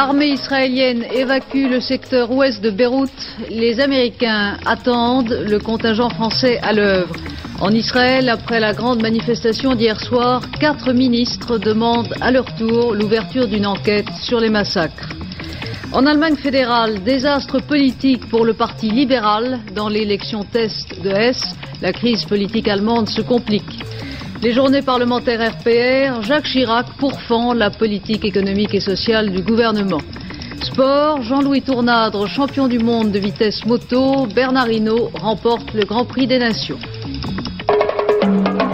L'armée israélienne évacue le secteur ouest de Beyrouth. Les Américains attendent le contingent français à l'œuvre. En Israël, après la grande manifestation d'hier soir, quatre ministres demandent à leur tour l'ouverture d'une enquête sur les massacres. En Allemagne fédérale, désastre politique pour le Parti libéral. Dans l'élection test de Hesse, la crise politique allemande se complique. Les journées parlementaires RPR, Jacques Chirac pourfend la politique économique et sociale du gouvernement. Sport, Jean-Louis Tournadre, champion du monde de vitesse moto, Bernard remporte le Grand Prix des Nations.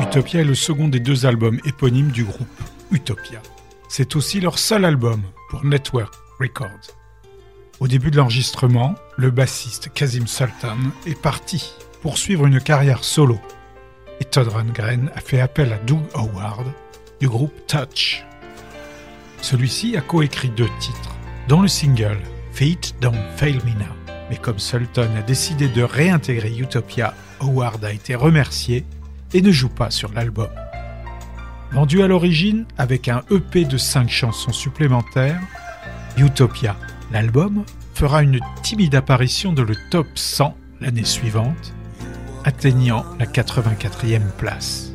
Utopia est le second des deux albums éponymes du groupe Utopia. C'est aussi leur seul album pour Network Records. Au début de l'enregistrement, le bassiste Kazim Sultan est parti poursuivre une carrière solo et Todd Rundgren a fait appel à Doug Howard du groupe Touch. Celui-ci a coécrit deux titres, dont le single Feet Don't Fail Me Now. Mais comme Sultan a décidé de réintégrer Utopia, Howard a été remercié et ne joue pas sur l'album. Vendu à l'origine avec un EP de 5 chansons supplémentaires, Utopia, l'album, fera une timide apparition dans le top 100 l'année suivante atteignant la 84e place.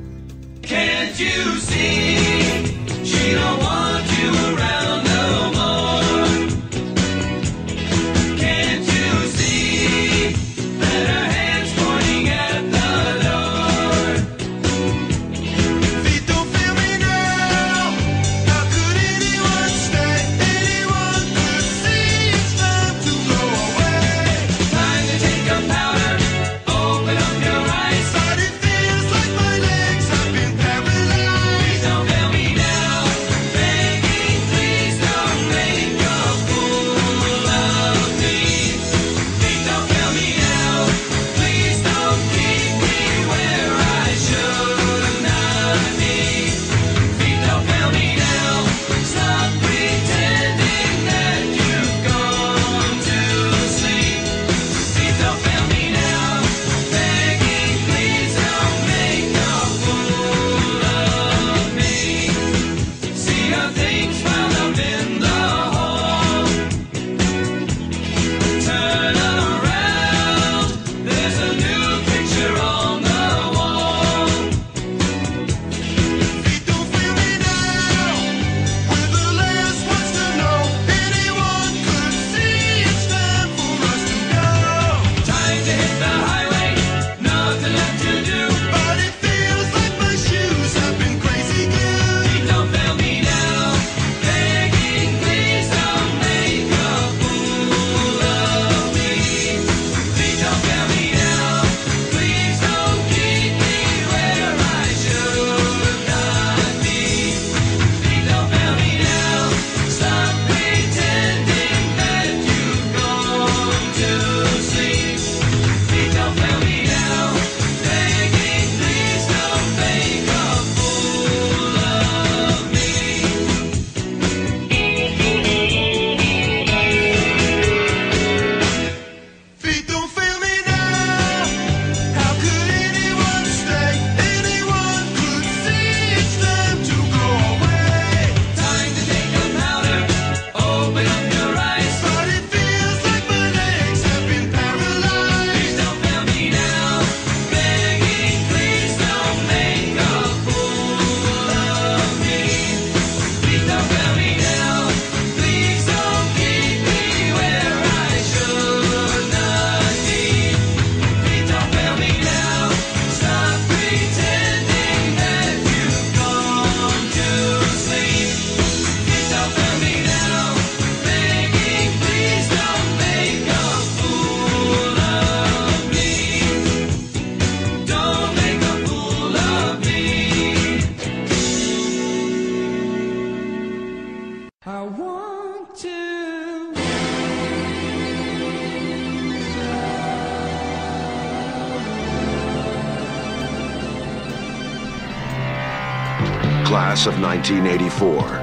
Class of 1984.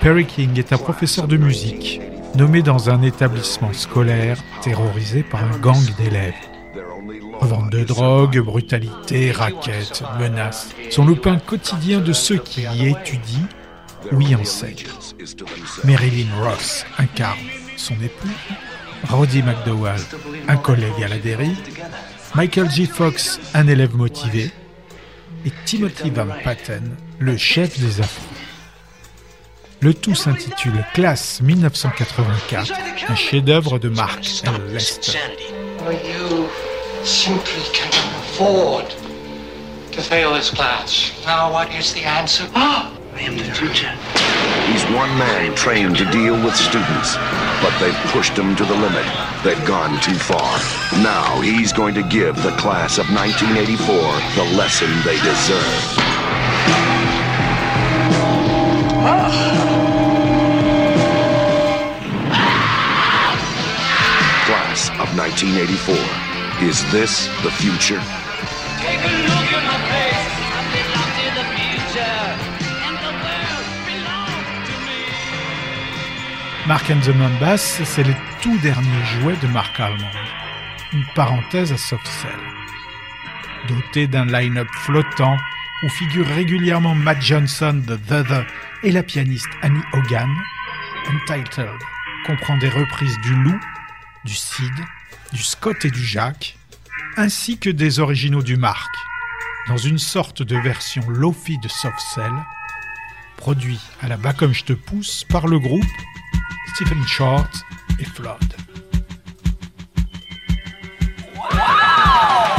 Perry King est un professeur de musique nommé dans un établissement scolaire terrorisé par un gang d'élèves. Revente de drogue, brutalité, raquettes, menaces sont le pain quotidien de ceux qui y étudient ou y enseignent. Marilyn Ross incarne son époux, Roddy McDowell, un collègue à la dérive, Michael J. Fox, un élève motivé, et Timothy Van Patten, le chef des affronts. Le tout s'intitule Classe 1984, un chef-d'œuvre de Mark L. Lester. Now, what is the answer? Ah, I am the future. He's one man trained to deal with students, but they've pushed him to the limit. They've gone too far. Now he's going to give the class of 1984 the lesson they deserve. Class of 1984. Is this the future? Mark and the Mambas, c'est le tout dernier jouet de Mark Almond. Une parenthèse à Soft Cell. Doté d'un line-up flottant où figurent régulièrement Matt Johnson de The The et la pianiste Annie Hogan, Untitled comprend des reprises du Lou, du Sid, du Scott et du Jack, ainsi que des originaux du Mark, dans une sorte de version lofi de Soft Cell, produit à la bas te pousse par le groupe Even chart et flood. Wow!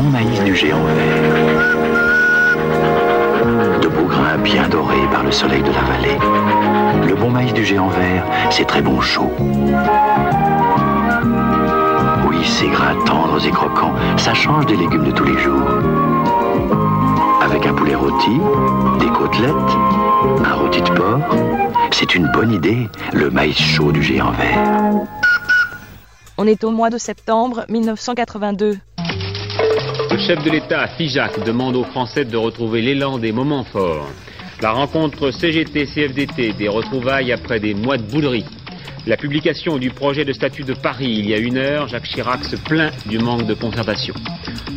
Bon maïs du géant vert. De beaux grains bien dorés par le soleil de la vallée. Le bon maïs du géant vert, c'est très bon chaud. Oui, ces grains tendres et croquants, ça change des légumes de tous les jours. Avec un poulet rôti, des côtelettes, un rôti de porc, c'est une bonne idée, le maïs chaud du géant vert. On est au mois de septembre 1982. Le chef de l'État, Figeac, demande aux Français de retrouver l'élan des moments forts. La rencontre CGT-CFDT, des retrouvailles après des mois de boulerie. La publication du projet de statut de Paris il y a une heure, Jacques Chirac se plaint du manque de concertation.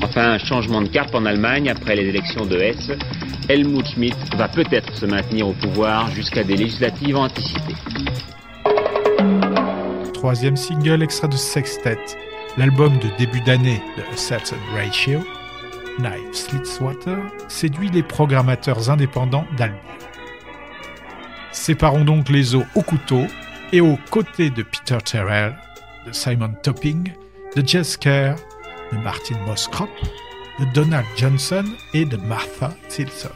Enfin, un changement de cap en Allemagne après les élections de Hesse. Helmut Schmidt va peut-être se maintenir au pouvoir jusqu'à des législatives anticipées. Troisième single extrait de Sextet, l'album de début d'année de A Certain Ratio, Knife Slitswater, séduit les programmateurs indépendants d'Albion. Séparons donc les os au couteau et aux côtés de Peter Terrell, de Simon Topping, de Jess Kerr, de Martin Moskrop, de Donald Johnson et de Martha Tilson.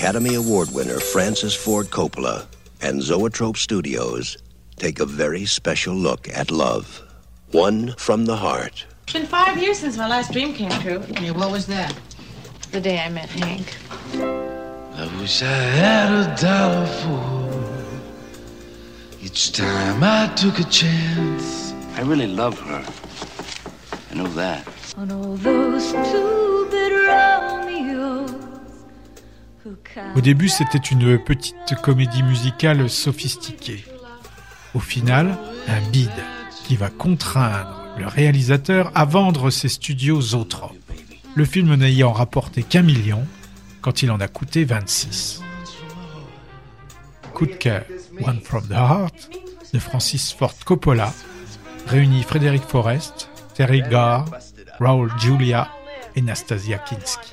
Academy Award winner Francis Ford Coppola and Zoetrope Studios take a very special look at love. One from the heart. It's been five years since my last dream came true. Yeah, what was that? The day I met Hank. I wish I had a dollar for each time I took a chance. I really love her. I know that. On all those stupid Au début, c'était une petite comédie musicale sophistiquée. Au final, un bide qui va contraindre le réalisateur à vendre ses studios Zoetrope. Le film n'ayant rapporté qu'un million quand il en a coûté 26. Coup de cœur, One from the Heart de Francis Ford Coppola réunit Frédéric Forrest, Terry Garr, Raoul Julia et Nastasia Kinski.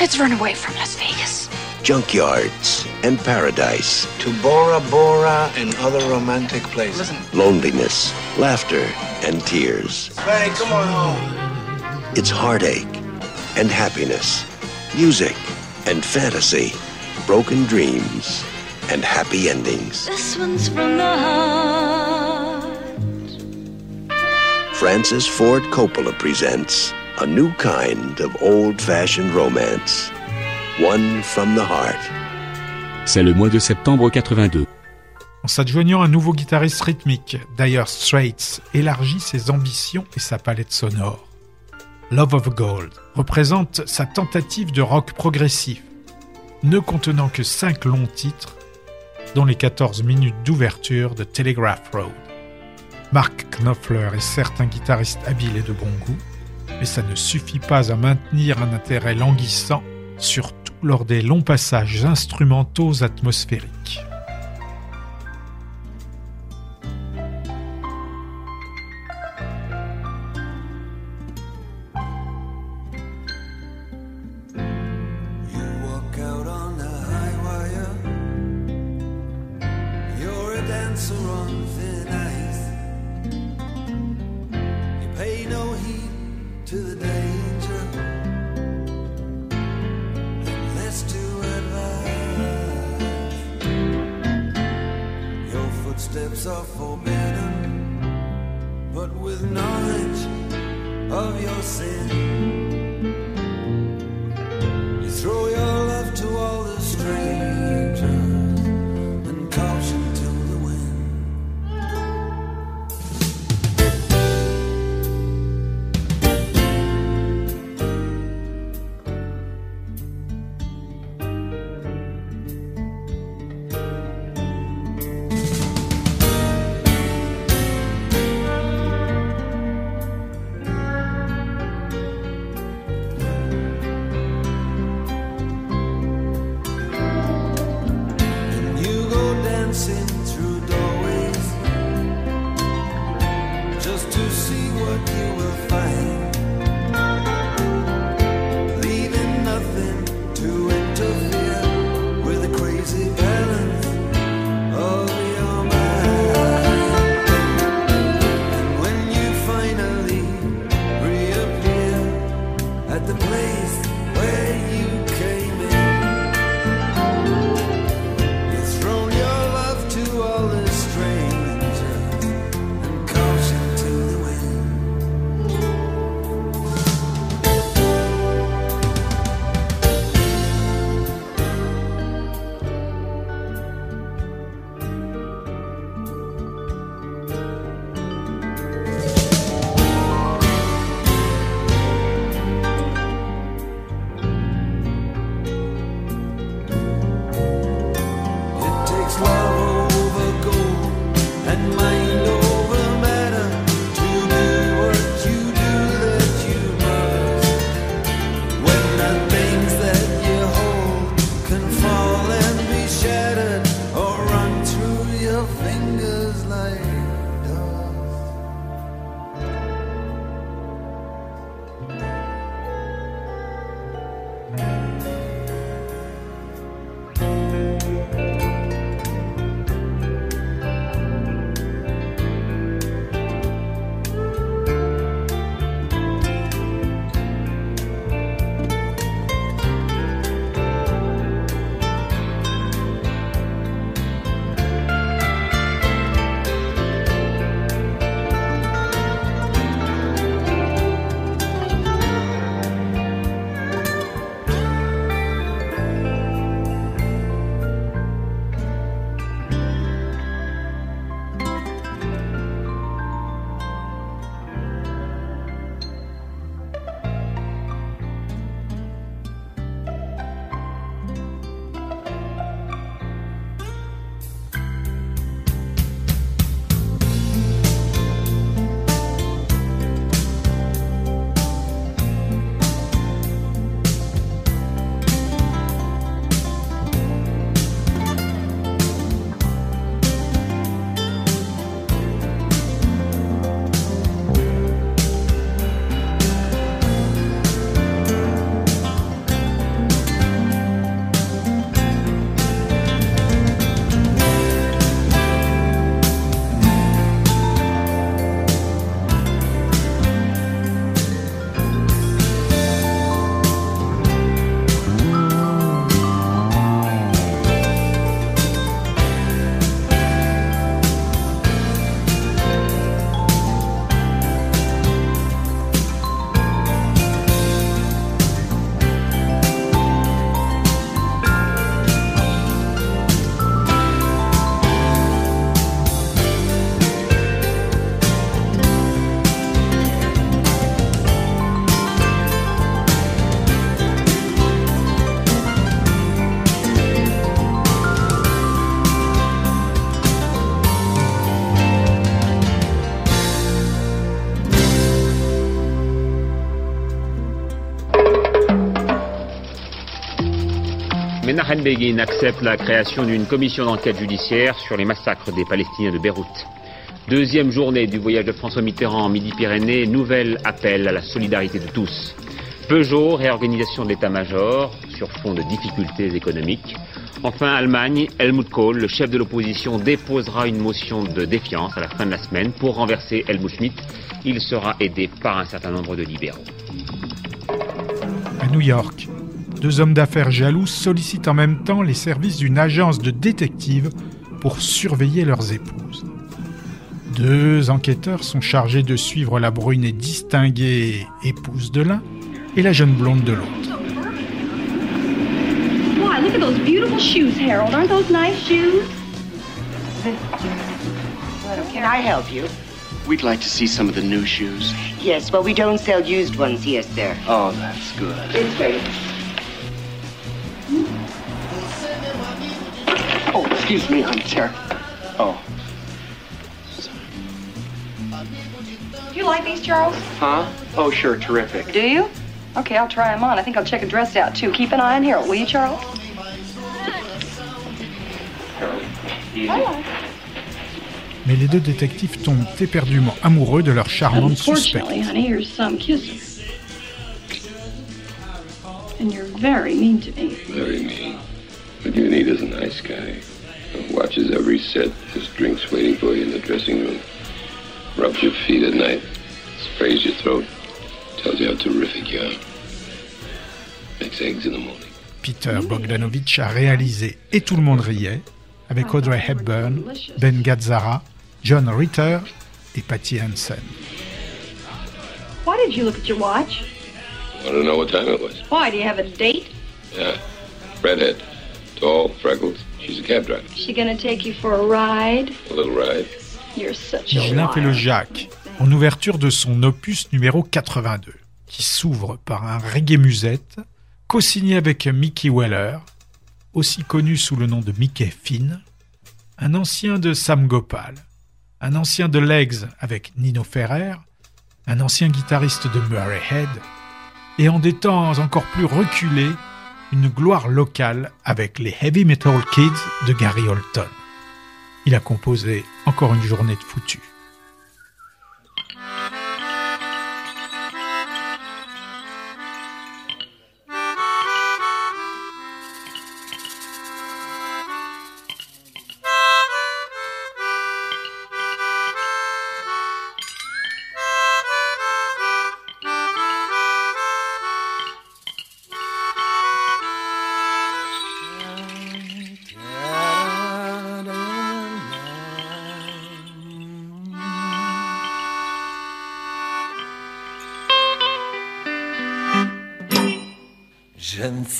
Let's run away from Las Vegas. junkyards and paradise, To Bora Bora and other romantic places. loneliness, laughter, and tears. Hey, come on home. It's heartache and happiness, music and fantasy, broken dreams and happy endings. This one's from the heart. Francis Ford Coppola presents a new kind of old fashioned romance. One from the heart. C'est le mois de septembre 82. En s'adjoignant un nouveau guitariste rythmique, Dire Straits élargit ses ambitions et sa palette sonore. Love of Gold représente sa tentative de rock progressif, ne contenant que 5 longs titres, dont les 14 minutes d'ouverture de Telegraph Road. Mark Knopfler est certes un guitariste habile et de bon goût, mais ça ne suffit pas à maintenir un intérêt languissant, surtout lors des longs passages instrumentaux atmosphériques. Menachem Begin accepte la création d'une commission d'enquête judiciaire sur les massacres des Palestiniens de Beyrouth. Deuxième journée du voyage de François Mitterrand en Midi-Pyrénées, nouvel appel à la solidarité de tous. Peugeot, réorganisation de l'état-major sur fond de difficultés économiques. Enfin, Allemagne, Helmut Kohl, le chef de l'opposition, déposera une motion de défiance à la fin de la semaine pour renverser Helmut Schmidt. Il sera aidé par un certain nombre de libéraux. À New York, deux hommes d'affaires jaloux sollicitent en même temps les services d'une agence de détectives pour surveiller leurs épouses. Deux enquêteurs sont chargés de suivre la brune et distinguée épouse de l'un et la jeune blonde de l'autre. Why, look at those beautiful shoes, Harold. Aren't those nice shoes? Can I help you? We'd like to see some of the new shoes. Yes, well, we don't sell used ones here, sir. Oh, that's good. It's great. Excuse me, I'm Terry. Oh, You like these, Charles? huh? Oh, sure, terrific. Do you? Okay, I'll try them on. I think I'll check a dress out, too. Keep an eye on Harold, will you, Charles? Easy. Mais les deux détectives tombent éperdument amoureux de leur charmante suspecte. Unfortunately, honey, here's some kissing. And you're very mean to me. Very mean. What you need is a nice guy. Watches every set, has drinks waiting for you in the dressing room, rubs your feet at night, sprays your throat, tells you how terrific you are, makes eggs in the morning. Peter Bogdanovich a réalisé Et tout le monde riait avec Audrey Hepburn, Ben Gazzara, John Ritter et Patty Hansen. Why did you look at your watch? I don't know what time it was. Why, do you have a date? Yeah. Redhead. Tall, freckles. She's a cab driver. She gonna take you for a ride? A little ride. You're such a fait le. Jacques en ouverture de son opus numéro 82, qui s'ouvre par un reggae musette co-signé avec Mickey Weller, aussi connu sous le nom de Mickey Finn, un ancien de Sam Gopal, un ancien de Legs avec Nino Ferrer, un ancien guitariste de Murray Head, et en des temps encore plus reculés, une gloire locale avec les Heavy Metal Kids de Gary Holton. Il a composé encore une journée de foutu.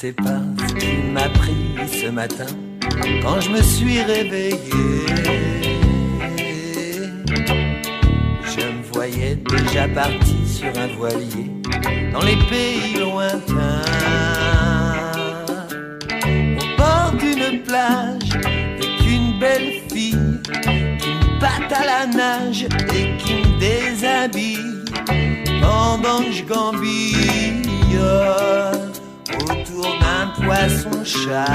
Sais pas ce qui m'a pris ce matin quand je me suis réveillé. Je me voyais déjà parti sur un voilier dans les pays lointains. Au bord d'une plage, avec une belle fille qui me batte à la nage et qui me déshabille pendant que je d'un poisson-chat.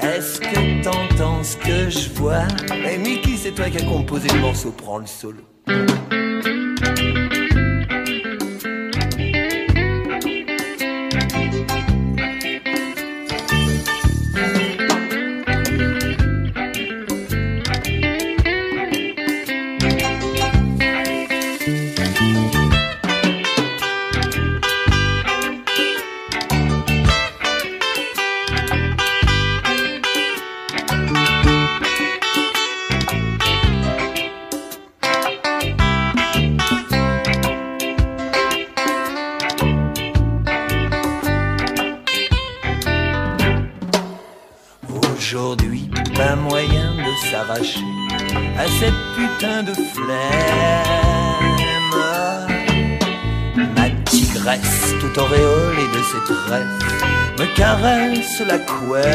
Est-ce que t'entends ce que je vois? Mais Mickey, c'est toi qui as composé le morceau, prends le solo. À cette putain de flemme. Ma tigresse, tout auréolée de ses tresses, me caresse la couenne.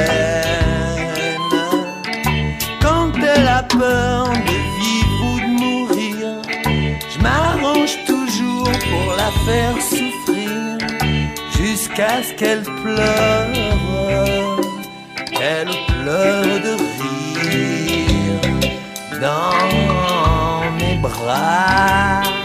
Quand elle a peur de vivre ou de mourir, je m'arrange toujours pour la faire souffrir jusqu'à ce qu'elle pleure. qu'elle pleure de rire פתאום היא בחרה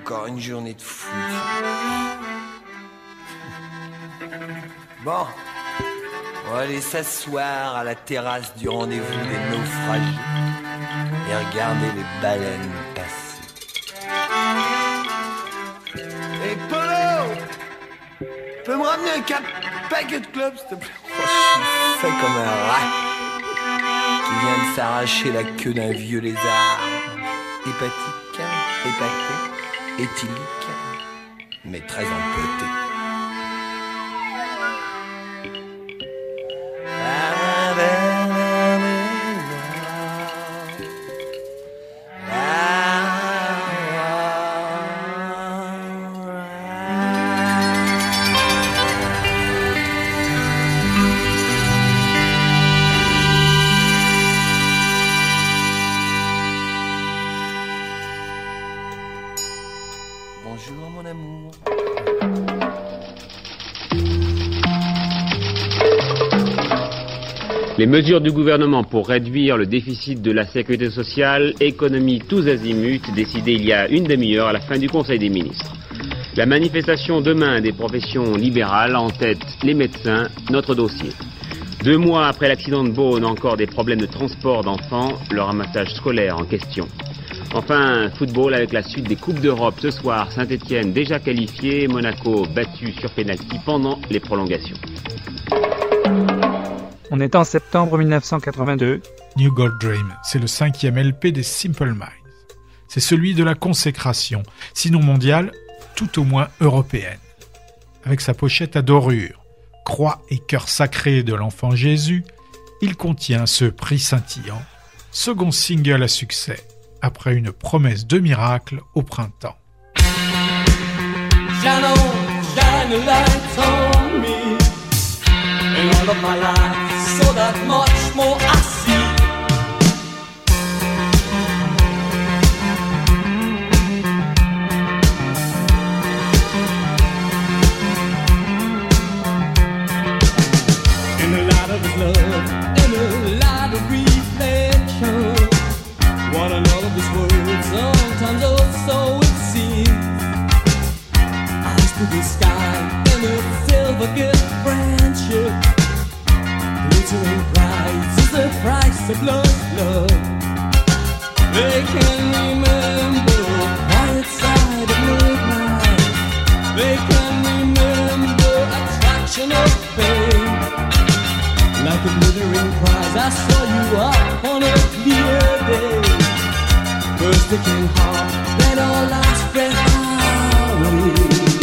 Encore une journée de fou. Bon, on va aller s'asseoir à la terrasse du rendez-vous des naufragés et regarder les baleines Peux me ramener un cap paquet de clubs, s'il te plaît? Oh, Je suis fait comme un rat qui vient de s'arracher la queue d'un vieux lézard. Hépatique, hépaté, éthylique, mais très empoté. Les mesures du gouvernement pour réduire le déficit de la sécurité sociale, économie tous azimuts, décidées il y a une demi-heure à la fin du Conseil des ministres. La manifestation demain des professions libérales en tête les médecins, notre dossier. Deux mois après l'accident de Beaune, encore des problèmes de transport d'enfants, le ramassage scolaire en question. Enfin, football avec la suite des Coupes d'Europe ce soir, Saint-Etienne déjà qualifié, Monaco battu sur pénalty pendant les prolongations. On est en septembre 1982. New Gold Dream, c'est le cinquième LP des Simple Minds. C'est celui de la consécration, sinon mondiale, tout au moins européenne. Avec sa pochette à dorure, croix et cœur sacré de l'enfant Jésus, il contient ce prix scintillant, second single à succès, après une promesse de miracle au printemps. Shine on, shine a light on me. And all of my life, so that much more I see. In the light of his love, in the light of reflection. One another's words, sometimes oh so it seems. Eyes to the sky in silver. Glittering prize is the price of love, love. They can remember quiet side of midnight. They can remember attraction of fame. Like a glittering prize, I saw you up on a clear day. First aching heart, then all last breath away.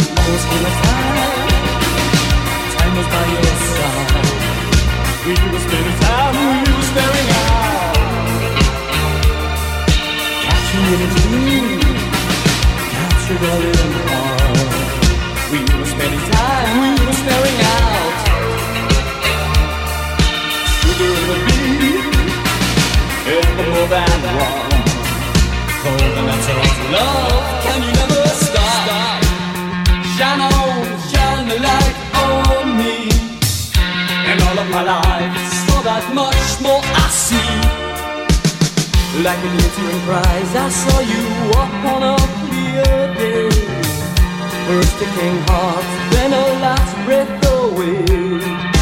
Almost full of time, time was by your side. We were spending time, we were staring out. In in. We were spending time, we were staring out. Beat, ever more than one. Cold and all love, Like a glittering prize, I saw you up on a clear day. First the king heart, then a last breath away.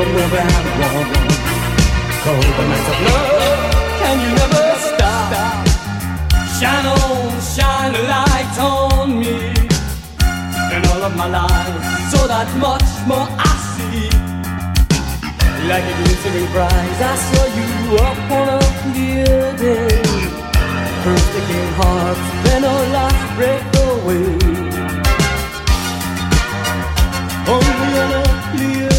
Ever know that one? Cold the nights of love, can you never stop? Shine on, shine a light on me And all of my life, so that much more I see Like a glittering prize, I saw you up on a clear day First aching heart, then a last breath away Only on a clear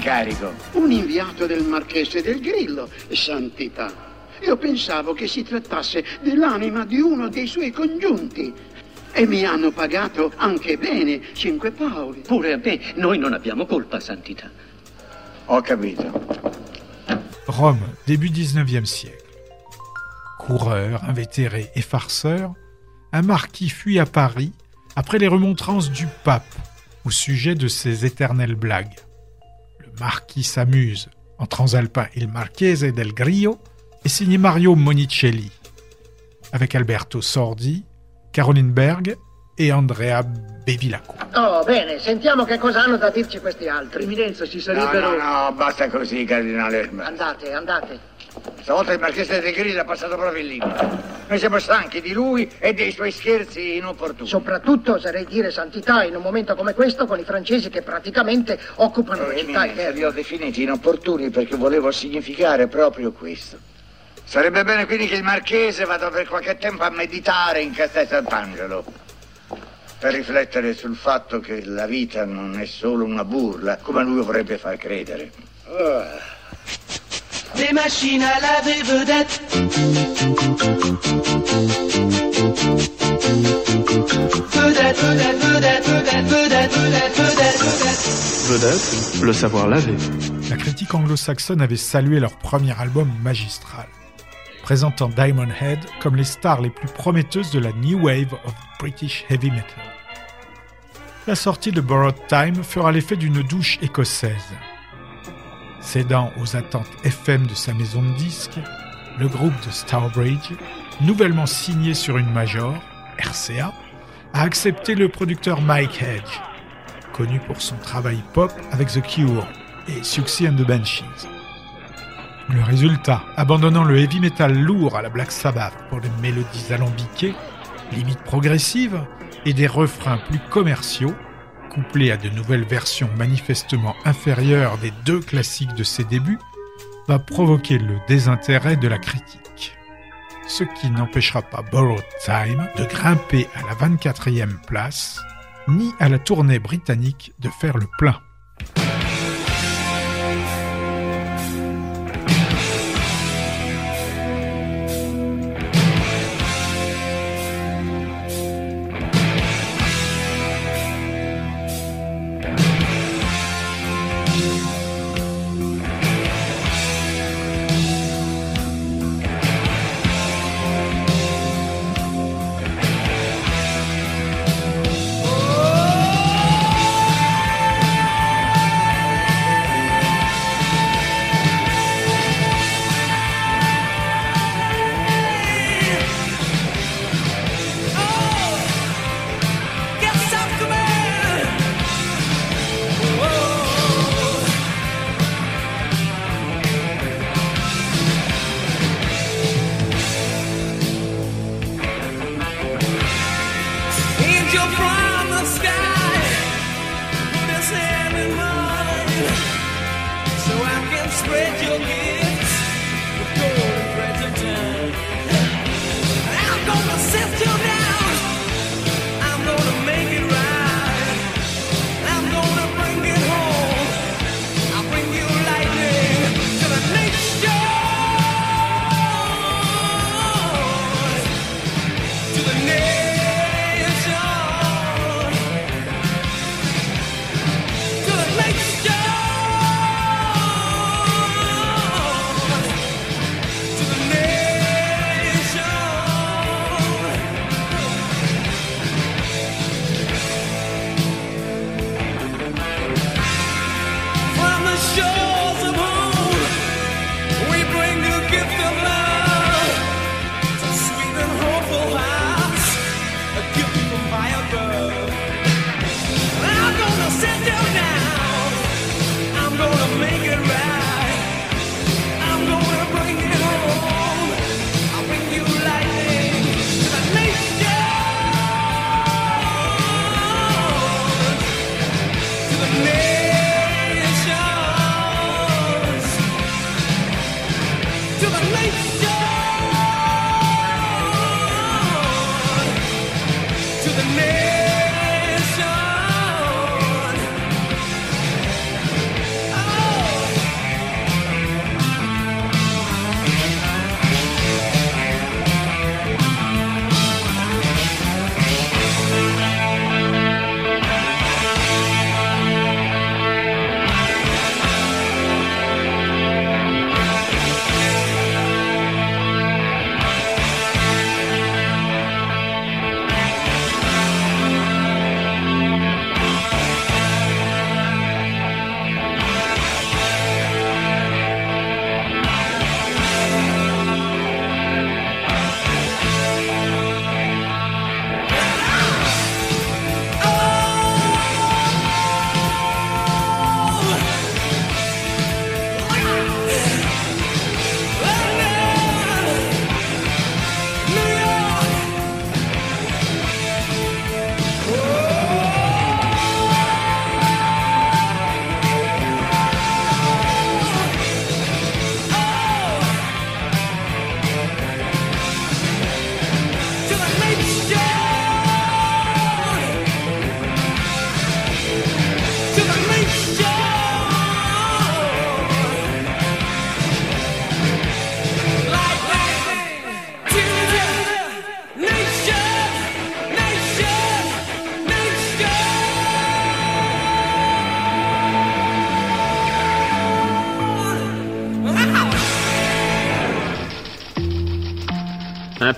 incarico? Un inviato del Marchese del Grillo, santità. Io pensavo che si trattasse dell'anima di uno dei suoi congiunti. E mi hanno pagato anche bene, cinque paoli. Pure a me, noi non abbiamo colpa, santità. Ho capito. Rome, début 19e siècle. Coureur, invétéré et farceur, un marquis fuit à Paris après les remontrances du pape au sujet de ses éternelles blagues. Marquis s'amuse en transalpin Il Marchese del Grillo est signé Mario Monicelli, avec Alberto Sordi, Caroline Berg et Andrea Bevilacqua. Oh, bene, sentiamo che cosa hanno da dirci questi altri. Eminenza, ci sarebbero- No, no, basta così, cardinale. Andate, andate. Stavolta il Marchese del Grillo è passato proprio in limite. Noi siamo stanchi di lui e dei suoi scherzi inopportuni. Soprattutto, oserei dire, santità, in un momento come questo, con i francesi che praticamente occupano le città Eminenza, interne. li ho definiti inopportuni perché volevo significare proprio questo. Sarebbe bene quindi che il Marchese vada per qualche tempo a meditare in Castel Sant'Angelo. Per riflettere sul fatto che la vita non è solo una burla, come lui vorrebbe far credere. Des machines à laver vedettes. Vedette, vedette, vedette, vedette, vedette, vedette, vedette, vedette. Vedette, le savoir laver. La critique anglo-saxonne avait salué leur premier album magistral, présentant Diamond Head comme les stars les plus prometteuses de la new wave of British heavy metal. La sortie de Borrowed Time fera l'effet d'une douche écossaise. Cédant aux attentes FM de sa maison de disques, le groupe de Starbridge, nouvellement signé sur une major, RCA, a accepté le producteur Mike Hedge, connu pour son travail pop avec The Cure et Suxy and the Banshees. Le résultat, abandonnant le heavy metal lourd à la Black Sabbath pour des mélodies alambiquées, limites progressives et des refrains plus commerciaux, couplés à de nouvelles versions manifestement inférieures des deux classiques de ses débuts, va provoquer le désintérêt de la critique. Ce qui n'empêchera pas Borrowed Time de grimper à la 24e place, ni à la tournée britannique de faire le plein.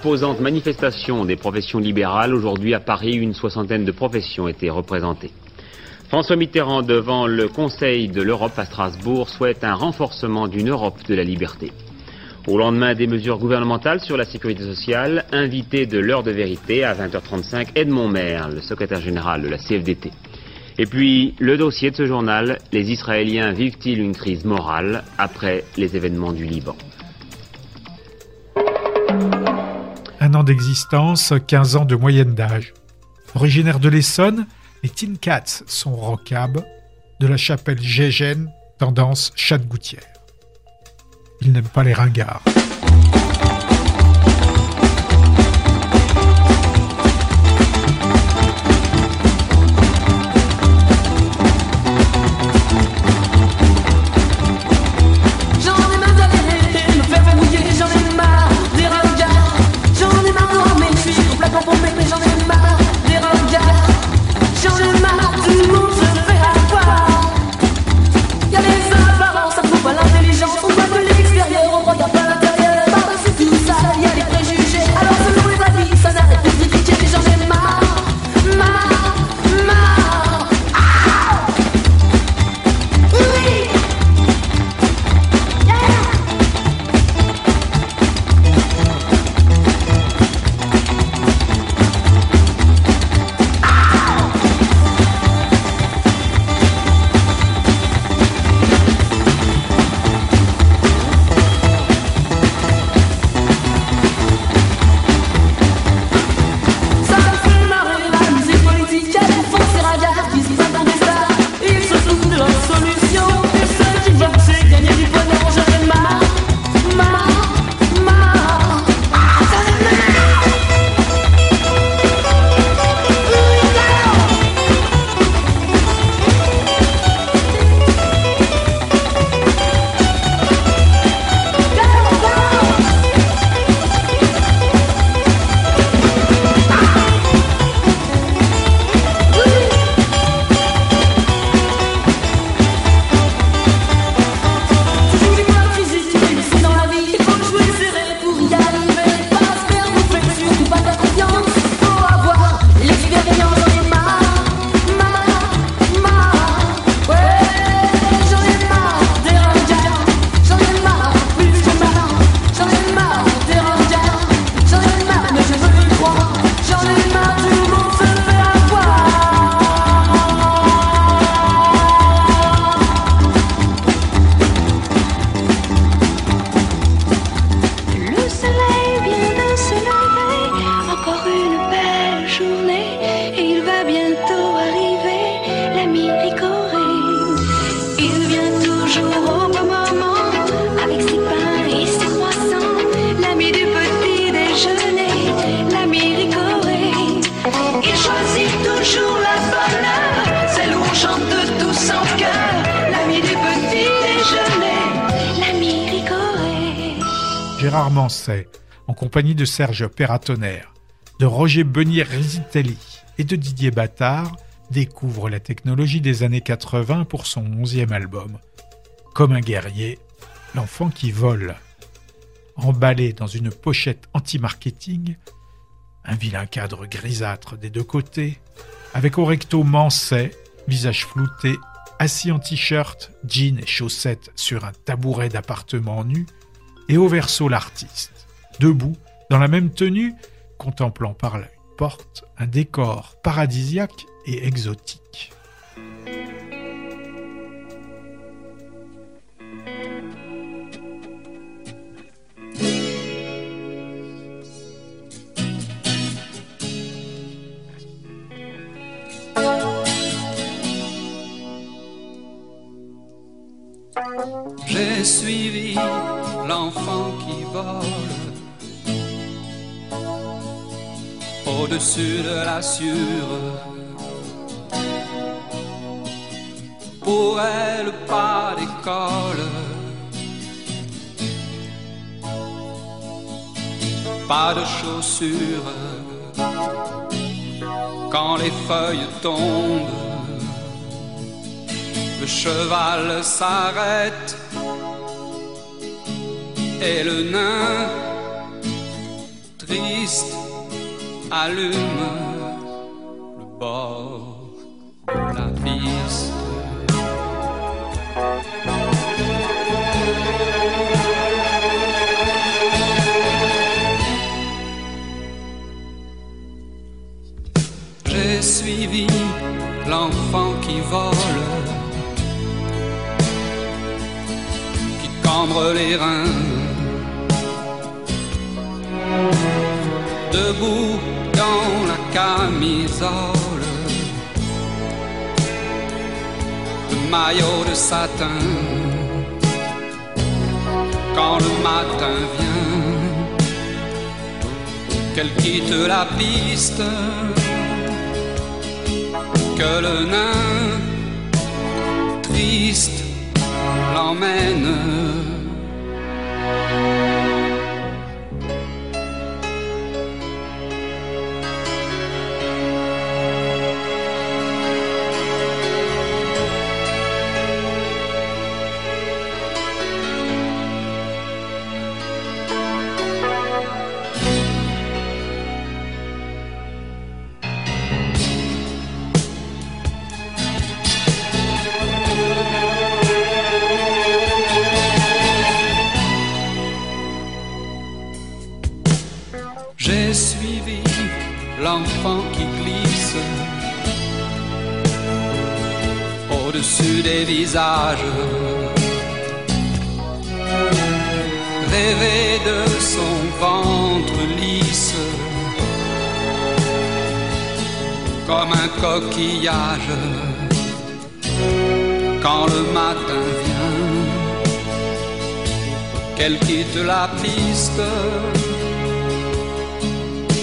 Imposante manifestation des professions libérales. Aujourd'hui, à Paris, une soixantaine de professions étaient représentées. François Mitterrand, devant le Conseil de l'Europe à Strasbourg, souhaite un renforcement d'une Europe de la liberté. Au lendemain des mesures gouvernementales sur la sécurité sociale, invité de l'heure de vérité à 20h35, Edmond Maire, le secrétaire général de la CFDT. Et puis, le dossier de ce journal, les Israéliens vivent-ils une crise morale après les événements du Liban? D'existence, 15 ans de moyenne d'âge. Originaire de l'Essonne, les Tin Cats sont rockab, de la chapelle Gégène, tendance Château-Gouttière. Ils n'aiment pas les ringards. En compagnie de Serge Perratonnerre, de Roger Benier-Risitelli et de Didier Battard, découvre la technologie des années 80 pour son onzième album. Comme un guerrier, l'enfant qui vole. Emballé dans une pochette anti-marketing, un vilain cadre grisâtre des deux côtés, avec au recto visage flouté, assis en t-shirt, jean et chaussettes sur un tabouret d'appartement nu, et au verso l'artiste, debout, dans la même tenue, contemplant par une porte un décor paradisiaque et exotique. J'ai suivi l'enfant qui vole au-dessus de la sûre. Pour elle, pas d'école, pas de chaussures. Quand les feuilles tombent, le cheval s'arrête et le nain triste, allume le bord de la piste. J'ai suivi l'enfant qui vole, qui cambre les reins, debout dans la camisole, le maillot de satin. Quand le matin vient, qu'elle quitte la piste. Que le nain triste l'emmène. L'enfant qui glisse au-dessus des visages. Rêver de son ventre lisse comme un coquillage. Quand le matin vient, qu'elle quitte la piste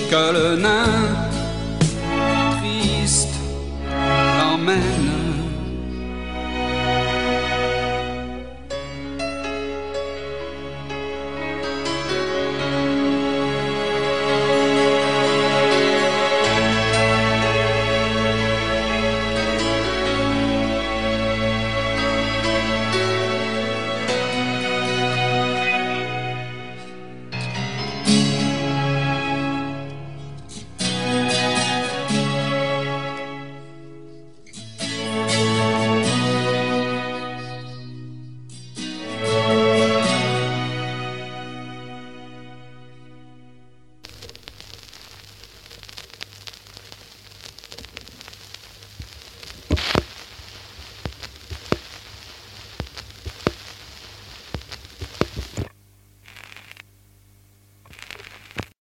que le nain triste l'emmène.